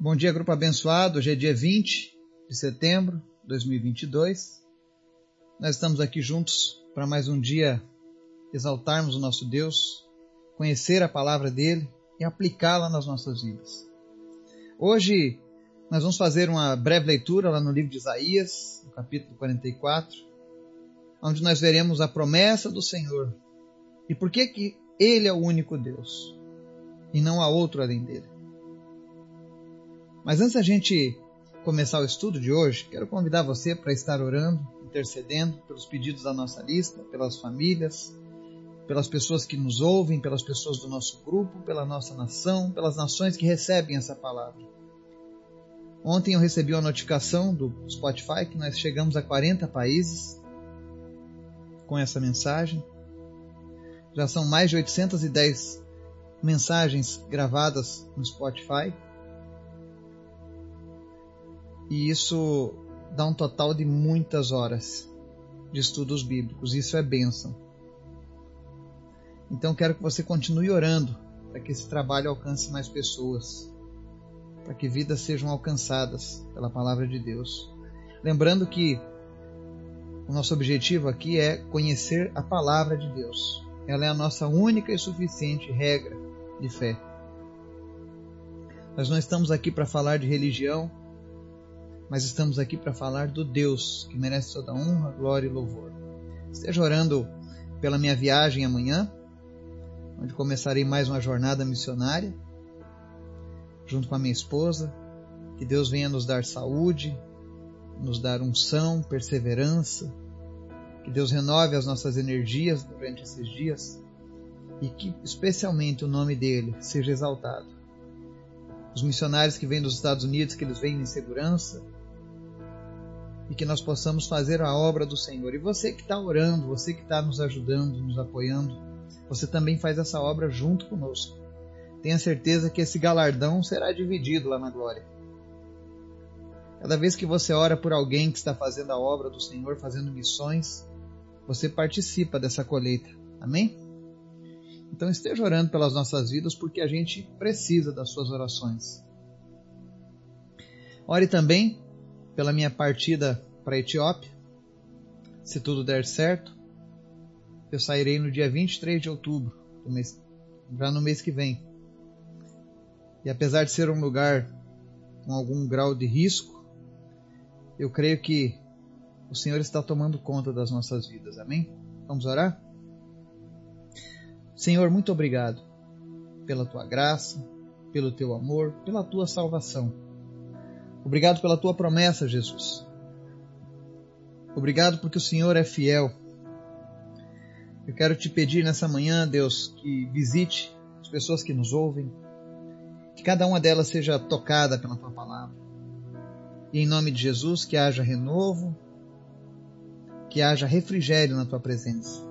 Bom dia, grupo abençoado. Hoje é dia 20 de setembro de 2022. Nós estamos aqui juntos para mais um dia exaltarmos o nosso Deus, conhecer a palavra dele e aplicá-la nas nossas vidas. Hoje nós vamos fazer uma breve leitura lá no livro de Isaías, no capítulo 44, onde nós veremos a promessa do Senhor e por que que ele é o único Deus e não há outro além dele. Mas antes da gente começar o estudo de hoje, quero convidar você para estar orando, intercedendo pelos pedidos da nossa lista, pelas famílias, pelas pessoas que nos ouvem, pelas pessoas do nosso grupo, pela nossa nação, pelas nações que recebem essa palavra. Ontem eu recebi uma notificação do Spotify que nós chegamos a 40 países com essa mensagem. Já são mais de 810 mensagens gravadas no Spotify e isso dá um total de muitas horas de estudos bíblicos. Isso é bênção. Então quero que você continue orando para que esse trabalho alcance mais pessoas, para que vidas sejam alcançadas pela palavra de Deus. Lembrando que o nosso objetivo aqui é conhecer a palavra de Deus. Ela é a nossa única e suficiente regra de fé. Nós não estamos aqui para falar de religião, mas estamos aqui para falar do Deus que merece toda honra, glória e louvor. Esteja orando pela minha viagem amanhã, onde começarei mais uma jornada missionária, junto com a minha esposa. Que Deus venha nos dar saúde, nos dar unção, perseverança. Que Deus renove as nossas energias durante esses dias e que, especialmente, o nome dele seja exaltado. Os missionários que vêm dos Estados Unidos, que eles venham em segurança, e que nós possamos fazer a obra do Senhor. E você que está orando, você que está nos ajudando, nos apoiando, você também faz essa obra junto conosco. Tenha certeza que esse galardão será dividido lá na glória. Cada vez que você ora por alguém que está fazendo a obra do Senhor, fazendo missões, você participa dessa colheita. Amém? Então esteja orando pelas nossas vidas porque a gente precisa das suas orações. Ore também pela minha partida para a Etiópia. Se tudo der certo, eu sairei no dia 23 de outubro, mês, já no mês que vem. E apesar de ser um lugar com algum grau de risco, eu creio que o Senhor está tomando conta das nossas vidas. Amém? Vamos orar? Senhor, muito obrigado pela tua graça, pelo teu amor, pela tua salvação. Obrigado pela tua promessa, Jesus. Obrigado porque o Senhor é fiel. Eu quero te pedir nessa manhã, Deus, que visite as pessoas que nos ouvem, que cada uma delas seja tocada pela tua palavra. E em nome de Jesus, que haja renovo, que haja refrigério na tua presença.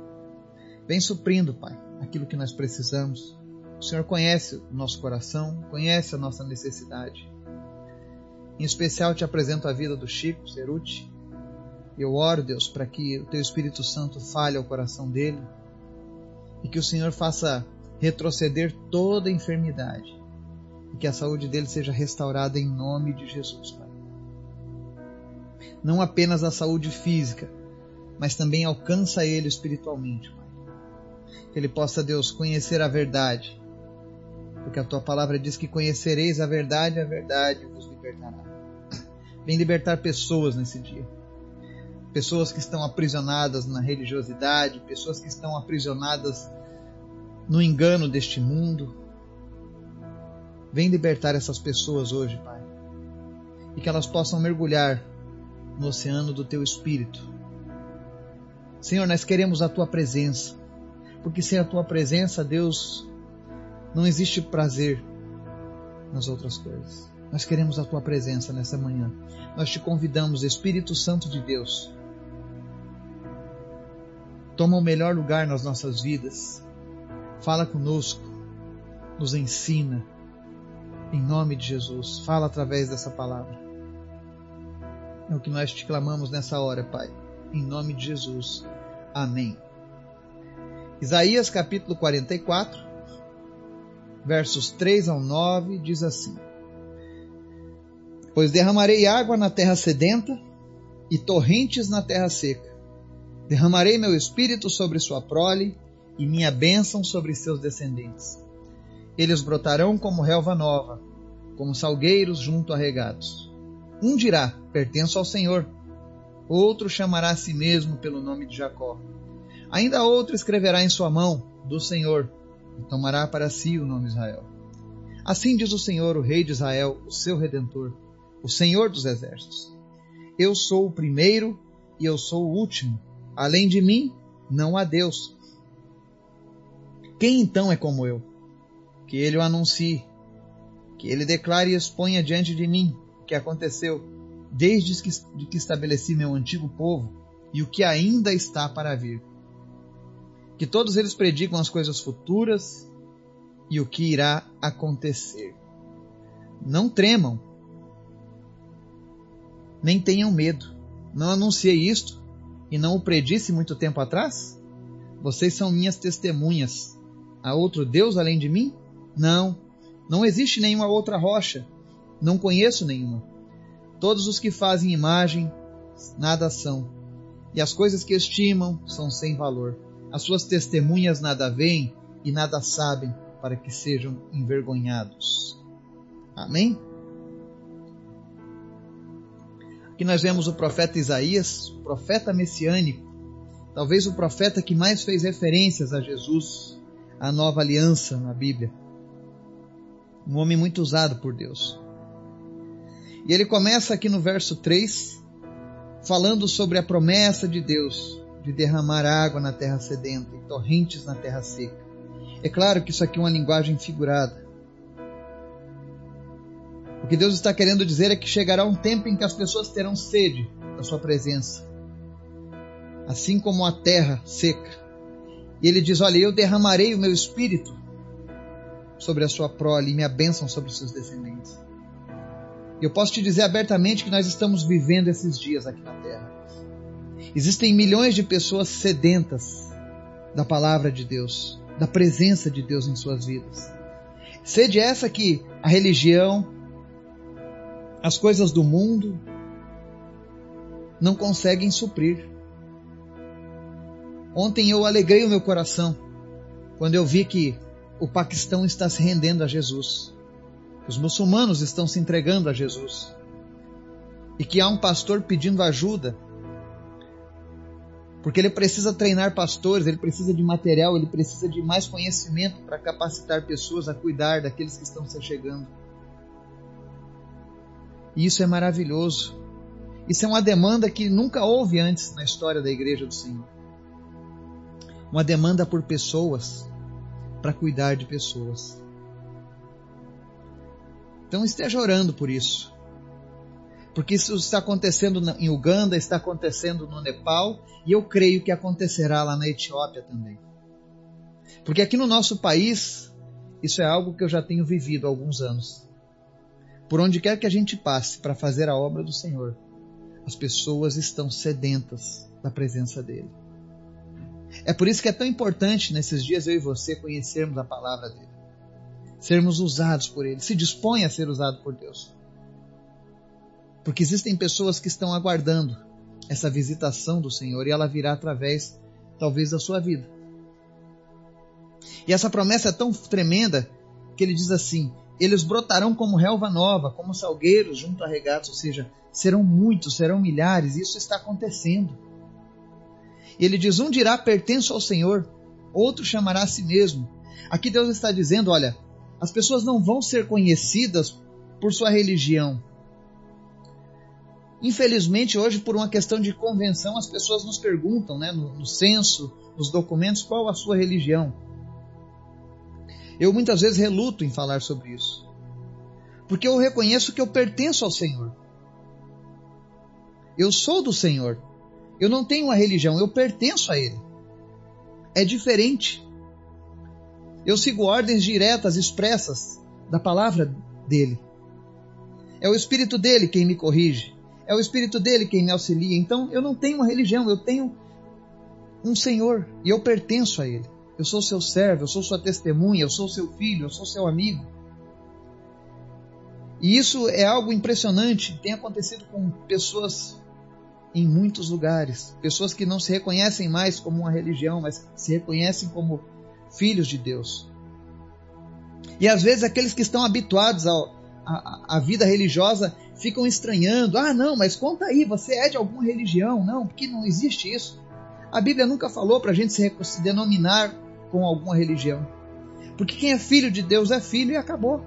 Vem suprindo, Pai, aquilo que nós precisamos. O Senhor conhece o nosso coração, conhece a nossa necessidade. Em especial te apresento a vida do Chico Ceruti. Eu oro, Deus, para que o teu Espírito Santo fale ao coração dele e que o Senhor faça retroceder toda enfermidade e que a saúde dele seja restaurada em nome de Jesus, Pai. Não apenas a saúde física, mas também alcança ele espiritualmente, Pai. Que ele possa, Deus, conhecer a verdade, porque a tua palavra diz que conhecereis a verdade, a verdade vos libertará. Vem libertar pessoas nesse dia. Pessoas que estão aprisionadas na religiosidade, pessoas que estão aprisionadas no engano deste mundo. Vem libertar essas pessoas hoje, Pai. E que elas possam mergulhar no oceano do Teu Espírito. Senhor, nós queremos a Tua presença. Porque sem a Tua presença, Deus, não existe prazer nas outras coisas. Nós queremos a tua presença nessa manhã. Nós te convidamos, Espírito Santo de Deus. Toma o melhor lugar nas nossas vidas. Fala conosco. Nos ensina. Em nome de Jesus. Fala através dessa palavra. É o que nós te clamamos nessa hora, Pai. Em nome de Jesus. Amém. Isaías capítulo 44, versos 3 ao 9, diz assim: Pois derramarei água na terra sedenta e torrentes na terra seca. Derramarei meu espírito sobre sua prole e minha bênção sobre seus descendentes. Eles brotarão como relva nova, como salgueiros junto a regatos. Um dirá: Pertenço ao Senhor. Outro chamará a si mesmo pelo nome de Jacó. Ainda outro escreverá em sua mão: Do Senhor, e tomará para si o nome Israel. Assim diz o Senhor, o Rei de Israel, o seu redentor, o Senhor dos exércitos. Eu sou o primeiro e eu sou o último. Além de mim, não há Deus. Quem então é como eu? Que ele o anuncie, que ele declare e exponha diante de mim o que aconteceu desde que, de que estabeleci meu antigo povo e o que ainda está para vir. Que todos eles predicam as coisas futuras e o que irá acontecer. Não tremam, nem tenham medo. Não anunciei isto e não o predisse muito tempo atrás? Vocês são minhas testemunhas. Há outro Deus além de mim? Não, não existe nenhuma outra rocha. Não conheço nenhuma. Todos os que fazem imagem, nada são. E as coisas que estimam são sem valor. As suas testemunhas nada veem e nada sabem para que sejam envergonhados. Amém? Aqui nós vemos o profeta Isaías, o profeta messiânico, talvez o profeta que mais fez referências a Jesus, a nova aliança na Bíblia. Um homem muito usado por Deus. E ele começa aqui no verso 3, falando sobre a promessa de Deus de derramar água na terra sedenta e torrentes na terra seca. É claro que isso aqui é uma linguagem figurada. O que Deus está querendo dizer é que chegará um tempo em que as pessoas terão sede da sua presença, assim como a terra seca. E ele diz: Olha, eu derramarei o meu espírito sobre a sua prole e minha bênção sobre os seus descendentes. E eu posso te dizer abertamente que nós estamos vivendo esses dias aqui na terra. Existem milhões de pessoas sedentas da palavra de Deus, da presença de Deus em suas vidas. Sede essa que a religião, as coisas do mundo não conseguem suprir. Ontem eu alegrei o meu coração quando eu vi que o Paquistão está se rendendo a Jesus. Os muçulmanos estão se entregando a Jesus. E que há um pastor pedindo ajuda. Porque ele precisa treinar pastores, ele precisa de material, ele precisa de mais conhecimento para capacitar pessoas a cuidar daqueles que estão se chegando. E isso é maravilhoso. Isso é uma demanda que nunca houve antes na história da Igreja do Senhor. Uma demanda por pessoas, para cuidar de pessoas. Então esteja orando por isso. Porque isso está acontecendo em Uganda, está acontecendo no Nepal e eu creio que acontecerá lá na Etiópia também. Porque aqui no nosso país, isso é algo que eu já tenho vivido há alguns anos. Por onde quer que a gente passe para fazer a obra do Senhor, as pessoas estão sedentas da presença dele. É por isso que é tão importante nesses dias eu e você conhecermos a palavra dele, sermos usados por ele, se dispõe a ser usado por Deus. Porque existem pessoas que estão aguardando essa visitação do Senhor e ela virá através, talvez, da sua vida. E essa promessa é tão tremenda que ele diz assim: eles brotarão como relva nova, como salgueiros junto a regatos, ou seja, serão muitos, serão milhares, isso está acontecendo. Ele diz: Um dirá pertenço ao Senhor, outro chamará a si mesmo. Aqui Deus está dizendo: olha, as pessoas não vão ser conhecidas por sua religião. Infelizmente, hoje, por uma questão de convenção, as pessoas nos perguntam, né, no, no censo, nos documentos, qual a sua religião. Eu muitas vezes reluto em falar sobre isso. Porque eu reconheço que eu pertenço ao Senhor. Eu sou do Senhor. Eu não tenho uma religião, eu pertenço a Ele. É diferente. Eu sigo ordens diretas, expressas da palavra dele. É o Espírito dele quem me corrige. É o Espírito dele quem me auxilia. Então eu não tenho uma religião, eu tenho um Senhor e eu pertenço a Ele. Eu sou seu servo, eu sou sua testemunha, eu sou seu filho, eu sou seu amigo. E isso é algo impressionante, tem acontecido com pessoas em muitos lugares. Pessoas que não se reconhecem mais como uma religião, mas se reconhecem como filhos de Deus. E às vezes aqueles que estão habituados à vida religiosa ficam estranhando. Ah, não, mas conta aí, você é de alguma religião? Não, porque não existe isso. A Bíblia nunca falou para a gente se, se denominar com alguma religião. Porque quem é filho de Deus é filho e acabou.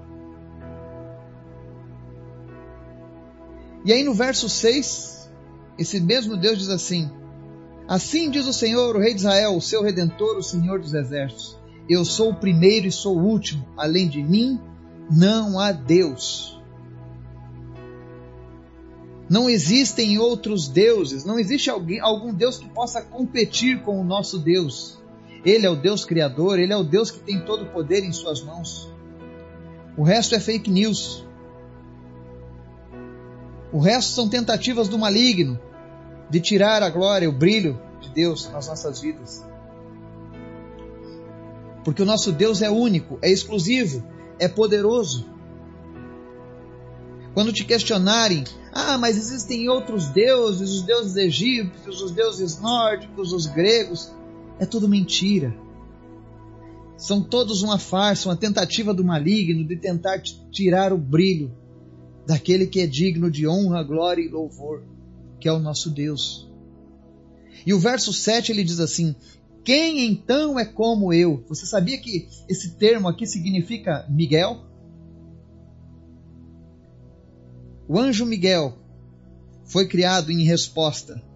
E aí no verso 6, esse mesmo Deus diz assim: Assim diz o Senhor, o Rei de Israel, o seu redentor, o Senhor dos exércitos: Eu sou o primeiro e sou o último, além de mim não há Deus. Não existem outros deuses, não existe alguém, algum Deus que possa competir com o nosso Deus. Ele é o Deus Criador, Ele é o Deus que tem todo o poder em Suas mãos. O resto é fake news. O resto são tentativas do maligno de tirar a glória, o brilho de Deus nas nossas vidas. Porque o nosso Deus é único, é exclusivo, é poderoso. Quando te questionarem, ah, mas existem outros deuses, os deuses egípcios, os deuses nórdicos, os gregos, é tudo mentira. São todos uma farsa, uma tentativa do maligno de tentar tirar o brilho daquele que é digno de honra, glória e louvor, que é o nosso Deus. E o verso 7 ele diz assim: Quem então é como eu? Você sabia que esse termo aqui significa Miguel? O anjo Miguel foi criado em resposta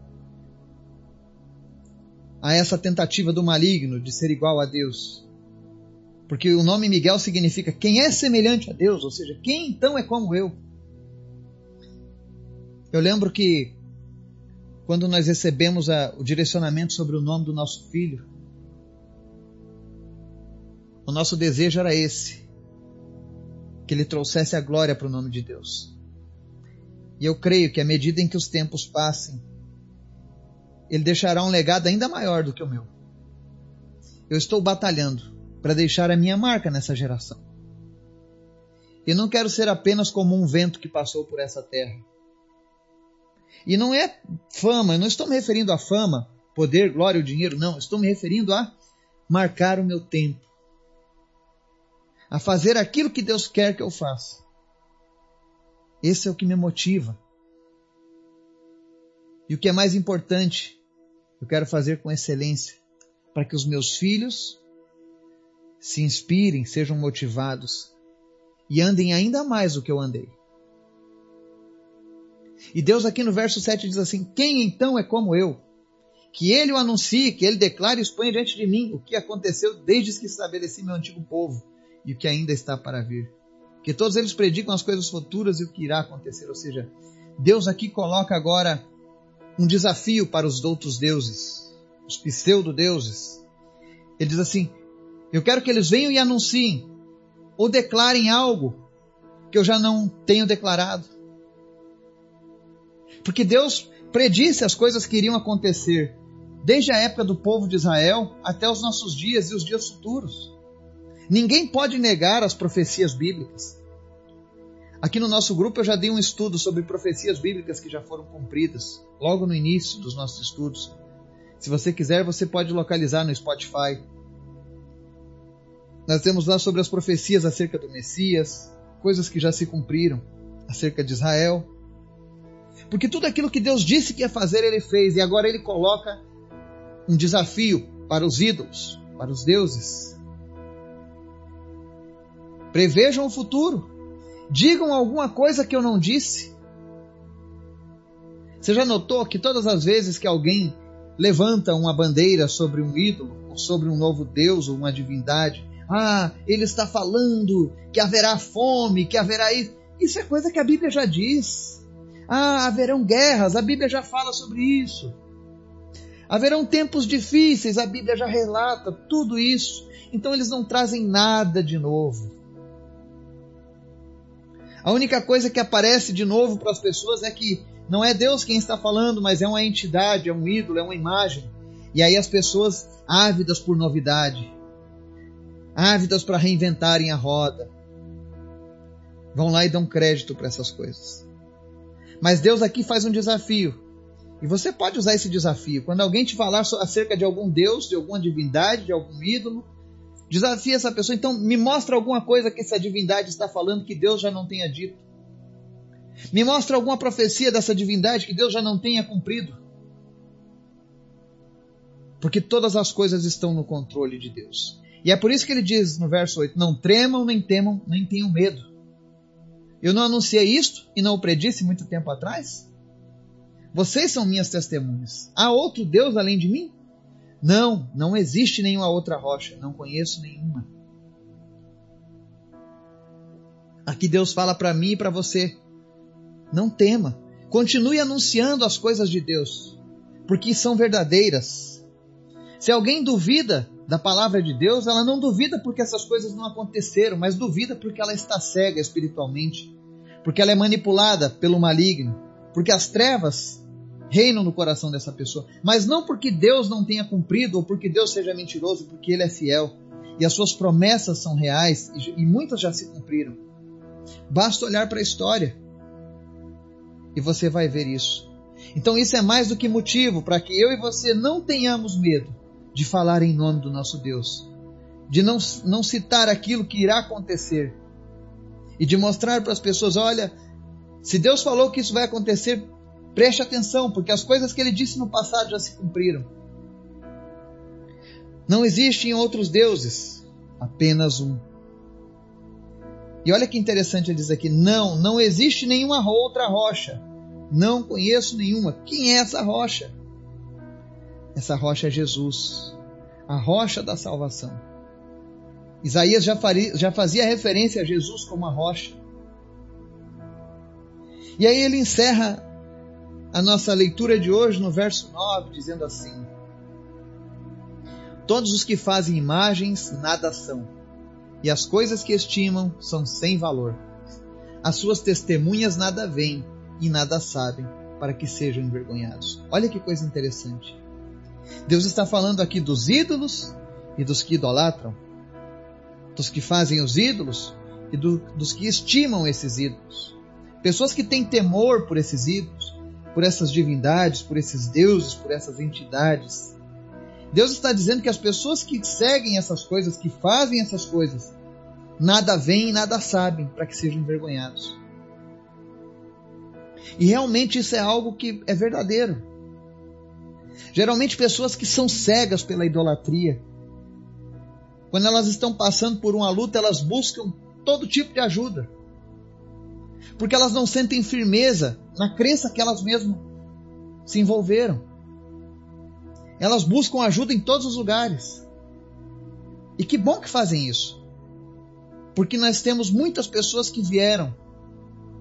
a essa tentativa do maligno de ser igual a Deus. Porque o nome Miguel significa quem é semelhante a Deus, ou seja, quem então é como eu. Eu lembro que quando nós recebemos a, o direcionamento sobre o nome do nosso filho, o nosso desejo era esse: que ele trouxesse a glória para o nome de Deus. E eu creio que à medida em que os tempos passem, ele deixará um legado ainda maior do que o meu. Eu estou batalhando para deixar a minha marca nessa geração. E não quero ser apenas como um vento que passou por essa terra. E não é fama, eu não estou me referindo a fama, poder, glória ou dinheiro, não. Estou me referindo a marcar o meu tempo. A fazer aquilo que Deus quer que eu faça. Esse é o que me motiva. E o que é mais importante, eu quero fazer com excelência, para que os meus filhos se inspirem, sejam motivados e andem ainda mais do que eu andei. E Deus aqui no verso 7 diz assim: Quem então é como eu? Que ele o anuncie, que ele declare e exponha diante de mim o que aconteceu desde que estabeleci meu antigo povo e o que ainda está para vir que todos eles predicam as coisas futuras e o que irá acontecer. Ou seja, Deus aqui coloca agora um desafio para os outros deuses, os pseudo-deuses. Ele diz assim: Eu quero que eles venham e anunciem, ou declarem algo que eu já não tenho declarado. Porque Deus predisse as coisas que iriam acontecer, desde a época do povo de Israel até os nossos dias e os dias futuros. Ninguém pode negar as profecias bíblicas. Aqui no nosso grupo eu já dei um estudo sobre profecias bíblicas que já foram cumpridas, logo no início dos nossos estudos. Se você quiser, você pode localizar no Spotify. Nós temos lá sobre as profecias acerca do Messias, coisas que já se cumpriram acerca de Israel. Porque tudo aquilo que Deus disse que ia fazer, ele fez, e agora ele coloca um desafio para os ídolos, para os deuses. Prevejam o futuro. Digam alguma coisa que eu não disse. Você já notou que todas as vezes que alguém levanta uma bandeira sobre um ídolo, ou sobre um novo Deus ou uma divindade, ah, ele está falando que haverá fome, que haverá isso. Isso é coisa que a Bíblia já diz. Ah, haverão guerras, a Bíblia já fala sobre isso. Haverão tempos difíceis, a Bíblia já relata tudo isso. Então eles não trazem nada de novo. A única coisa que aparece de novo para as pessoas é que não é Deus quem está falando, mas é uma entidade, é um ídolo, é uma imagem. E aí as pessoas ávidas por novidade, ávidas para reinventarem a roda. vão lá e dão crédito para essas coisas. Mas Deus aqui faz um desafio. E você pode usar esse desafio. Quando alguém te falar acerca de algum Deus, de alguma divindade, de algum ídolo, desafia essa pessoa. Então, me mostra alguma coisa que essa divindade está falando que Deus já não tenha dito. Me mostra alguma profecia dessa divindade que Deus já não tenha cumprido. Porque todas as coisas estão no controle de Deus. E é por isso que ele diz no verso 8: Não tremam, nem temam, nem tenham medo. Eu não anunciei isto e não o predisse muito tempo atrás? Vocês são minhas testemunhas. Há outro Deus além de mim? Não, não existe nenhuma outra rocha. Não conheço nenhuma. Aqui Deus fala para mim e para você: não tema. Continue anunciando as coisas de Deus, porque são verdadeiras. Se alguém duvida da palavra de Deus, ela não duvida porque essas coisas não aconteceram, mas duvida porque ela está cega espiritualmente, porque ela é manipulada pelo maligno, porque as trevas reinam no coração dessa pessoa, mas não porque Deus não tenha cumprido ou porque Deus seja mentiroso, porque Ele é fiel e as suas promessas são reais e muitas já se cumpriram. Basta olhar para a história e você vai ver isso. Então, isso é mais do que motivo para que eu e você não tenhamos medo de falar em nome do nosso Deus, de não, não citar aquilo que irá acontecer e de mostrar para as pessoas: olha, se Deus falou que isso vai acontecer, Preste atenção, porque as coisas que ele disse no passado já se cumpriram. Não existem outros deuses, apenas um. E olha que interessante ele diz aqui: não, não existe nenhuma outra rocha. Não conheço nenhuma. Quem é essa rocha? Essa rocha é Jesus, a rocha da salvação. Isaías já, faria, já fazia referência a Jesus como a rocha. E aí ele encerra a nossa leitura de hoje no verso 9, dizendo assim: Todos os que fazem imagens nada são, e as coisas que estimam são sem valor. As suas testemunhas nada veem e nada sabem, para que sejam envergonhados. Olha que coisa interessante. Deus está falando aqui dos ídolos e dos que idolatram, dos que fazem os ídolos e do, dos que estimam esses ídolos. Pessoas que têm temor por esses ídolos, por essas divindades, por esses deuses, por essas entidades. Deus está dizendo que as pessoas que seguem essas coisas, que fazem essas coisas, nada veem nada sabem para que sejam envergonhados. E realmente isso é algo que é verdadeiro. Geralmente pessoas que são cegas pela idolatria, quando elas estão passando por uma luta, elas buscam todo tipo de ajuda porque elas não sentem firmeza na crença que elas mesmas se envolveram. Elas buscam ajuda em todos os lugares. E que bom que fazem isso. Porque nós temos muitas pessoas que vieram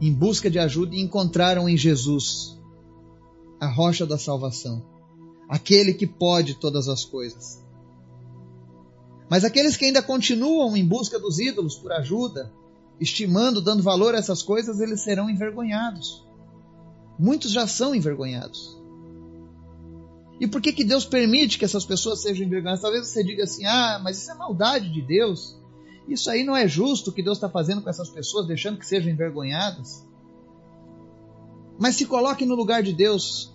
em busca de ajuda e encontraram em Jesus a rocha da salvação, aquele que pode todas as coisas. Mas aqueles que ainda continuam em busca dos ídolos por ajuda, estimando, dando valor a essas coisas, eles serão envergonhados. Muitos já são envergonhados. E por que, que Deus permite que essas pessoas sejam envergonhadas? Talvez você diga assim: ah, mas isso é maldade de Deus. Isso aí não é justo o que Deus está fazendo com essas pessoas, deixando que sejam envergonhadas. Mas se coloque no lugar de Deus.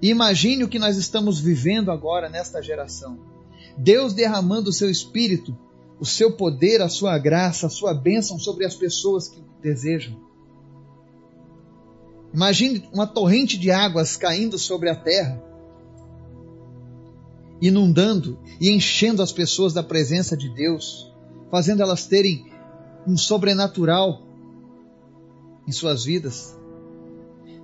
E imagine o que nós estamos vivendo agora nesta geração. Deus derramando o seu espírito o seu poder, a sua graça, a sua bênção sobre as pessoas que desejam. Imagine uma torrente de águas caindo sobre a terra, inundando e enchendo as pessoas da presença de Deus, fazendo elas terem um sobrenatural em suas vidas.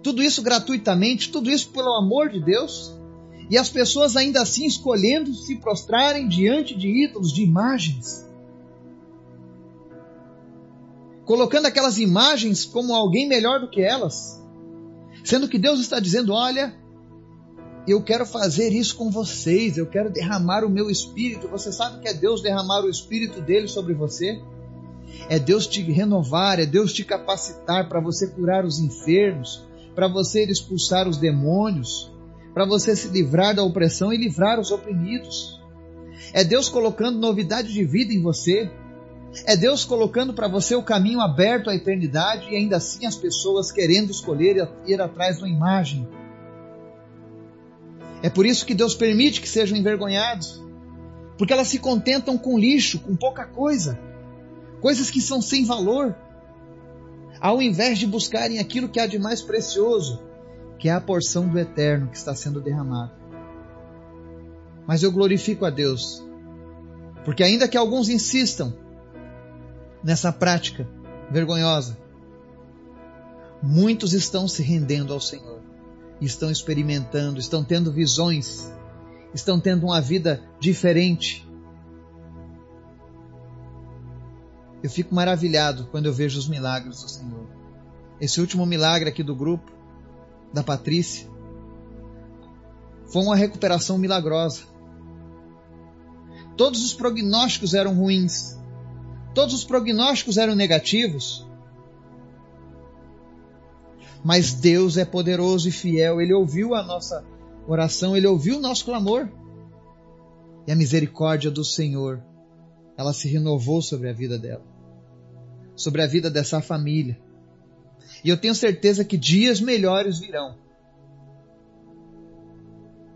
Tudo isso gratuitamente, tudo isso pelo amor de Deus, e as pessoas ainda assim escolhendo se prostrarem diante de ídolos, de imagens colocando aquelas imagens como alguém melhor do que elas, sendo que Deus está dizendo: olha, eu quero fazer isso com vocês, eu quero derramar o meu espírito. Você sabe que é Deus derramar o espírito dele sobre você? É Deus te renovar, é Deus te capacitar para você curar os enfermos, para você expulsar os demônios, para você se livrar da opressão e livrar os oprimidos. É Deus colocando novidade de vida em você, É Deus colocando para você o caminho aberto à eternidade e ainda assim as pessoas querendo escolher ir atrás de uma imagem. É por isso que Deus permite que sejam envergonhados, porque elas se contentam com lixo, com pouca coisa, coisas que são sem valor, ao invés de buscarem aquilo que há de mais precioso, que é a porção do eterno que está sendo derramada. Mas eu glorifico a Deus, porque ainda que alguns insistam nessa prática vergonhosa, muitos estão se rendendo ao Senhor, estão experimentando, estão tendo visões, estão tendo uma vida diferente. Eu fico maravilhado quando eu vejo os milagres do Senhor. Esse último milagre aqui do grupo, da Patrícia, foi uma recuperação milagrosa. Todos os prognósticos eram ruins. Todos os prognósticos eram negativos. Mas Deus é poderoso e fiel. Ele ouviu a nossa oração, ele ouviu o nosso clamor. E a misericórdia do Senhor, ela se renovou sobre a vida dela, sobre a vida dessa família. E eu tenho certeza que dias melhores virão.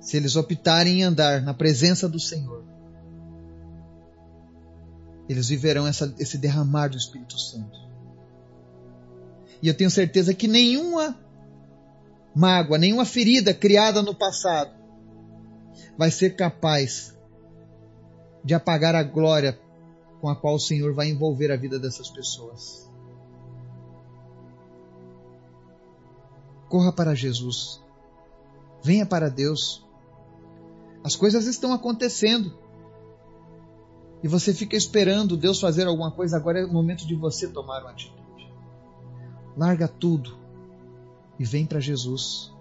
Se eles optarem em andar na presença do Senhor, eles viverão essa, esse derramar do Espírito Santo. E eu tenho certeza que nenhuma mágoa, nenhuma ferida criada no passado vai ser capaz de apagar a glória com a qual o Senhor vai envolver a vida dessas pessoas. Corra para Jesus. Venha para Deus. As coisas estão acontecendo. E você fica esperando Deus fazer alguma coisa, agora é o momento de você tomar uma atitude. Larga tudo e vem para Jesus.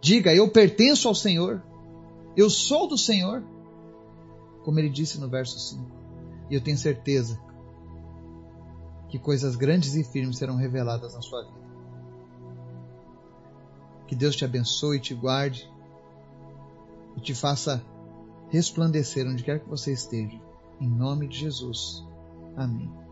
Diga: Eu pertenço ao Senhor. Eu sou do Senhor. Como ele disse no verso 5. E eu tenho certeza que coisas grandes e firmes serão reveladas na sua vida. Que Deus te abençoe, te guarde e te faça resplandecer onde quer que você esteja. Em nome de Jesus. Amém.